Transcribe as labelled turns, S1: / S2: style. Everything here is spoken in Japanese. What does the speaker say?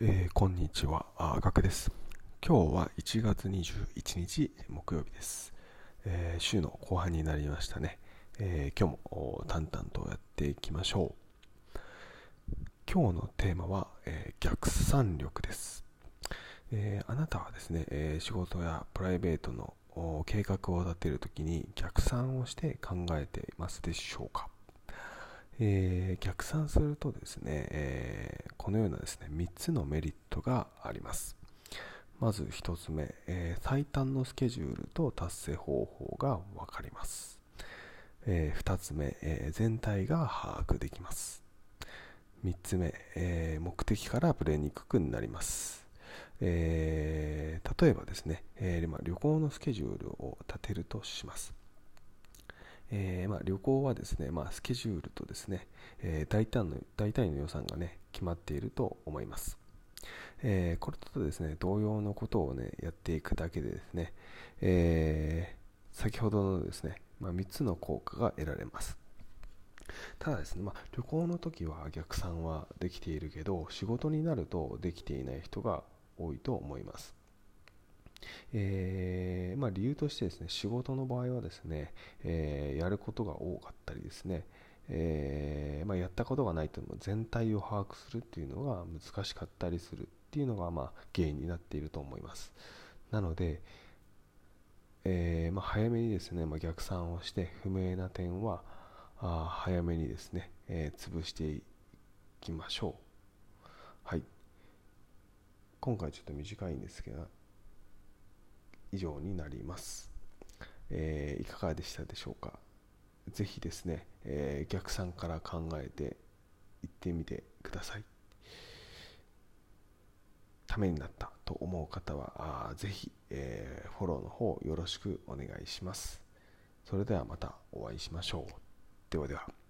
S1: えー、こんにちは、あガクです。今日は1月21日木曜日です。えー、週の後半になりましたね。えー、今日も淡々とやっていきましょう。今日のテーマは、え逆算力です、えあなたはですね、え仕事やプライベートの計画を立てるときに逆算をして考えていますでしょうか？えー、逆算するとですね、えー、このようなですね3つのメリットがあります。まず1つ目、えー、最短のスケジュールと達成方法が分かります、え2つ目、え全体が把握できます。3つ目、え目的からぶれにくくなります。え、例えばですね、えーま旅行のスケジュールを立てるとします。えー、まあ、旅行はですね、まあ、スケジュールとですね、えー、大体の大体の予算がね決まっていると思います、えー、これとですね同様のことをねやっていくだけでですね、え先ほどのですね、まあ、3つの効果が得られます。ただですね、まあ、旅行の時は逆算はできているけど仕事になるとできていない人が多いと思います。え、まあ、理由としてですね仕事の場合はですね、えー、やることが多かったりですね、えー、まあ、やったことがないというのも全体を把握するっていうのが難しかったりするっていうのが、まあ、原因になっていると思います。なので、えまあ、早めにですね、ま逆算をして不明な点はあ早めにですね、え潰していきましょう。はい。今回ちょっと短いんですけど以上になります、えー、いかがでしたでしょうか？ぜひですね、えー、逆算から考えていってみてください。ためになったと思う方はあぜひ、えー、フォローの方よろしくお願いします。それではまたお会いしましょう。ではでは。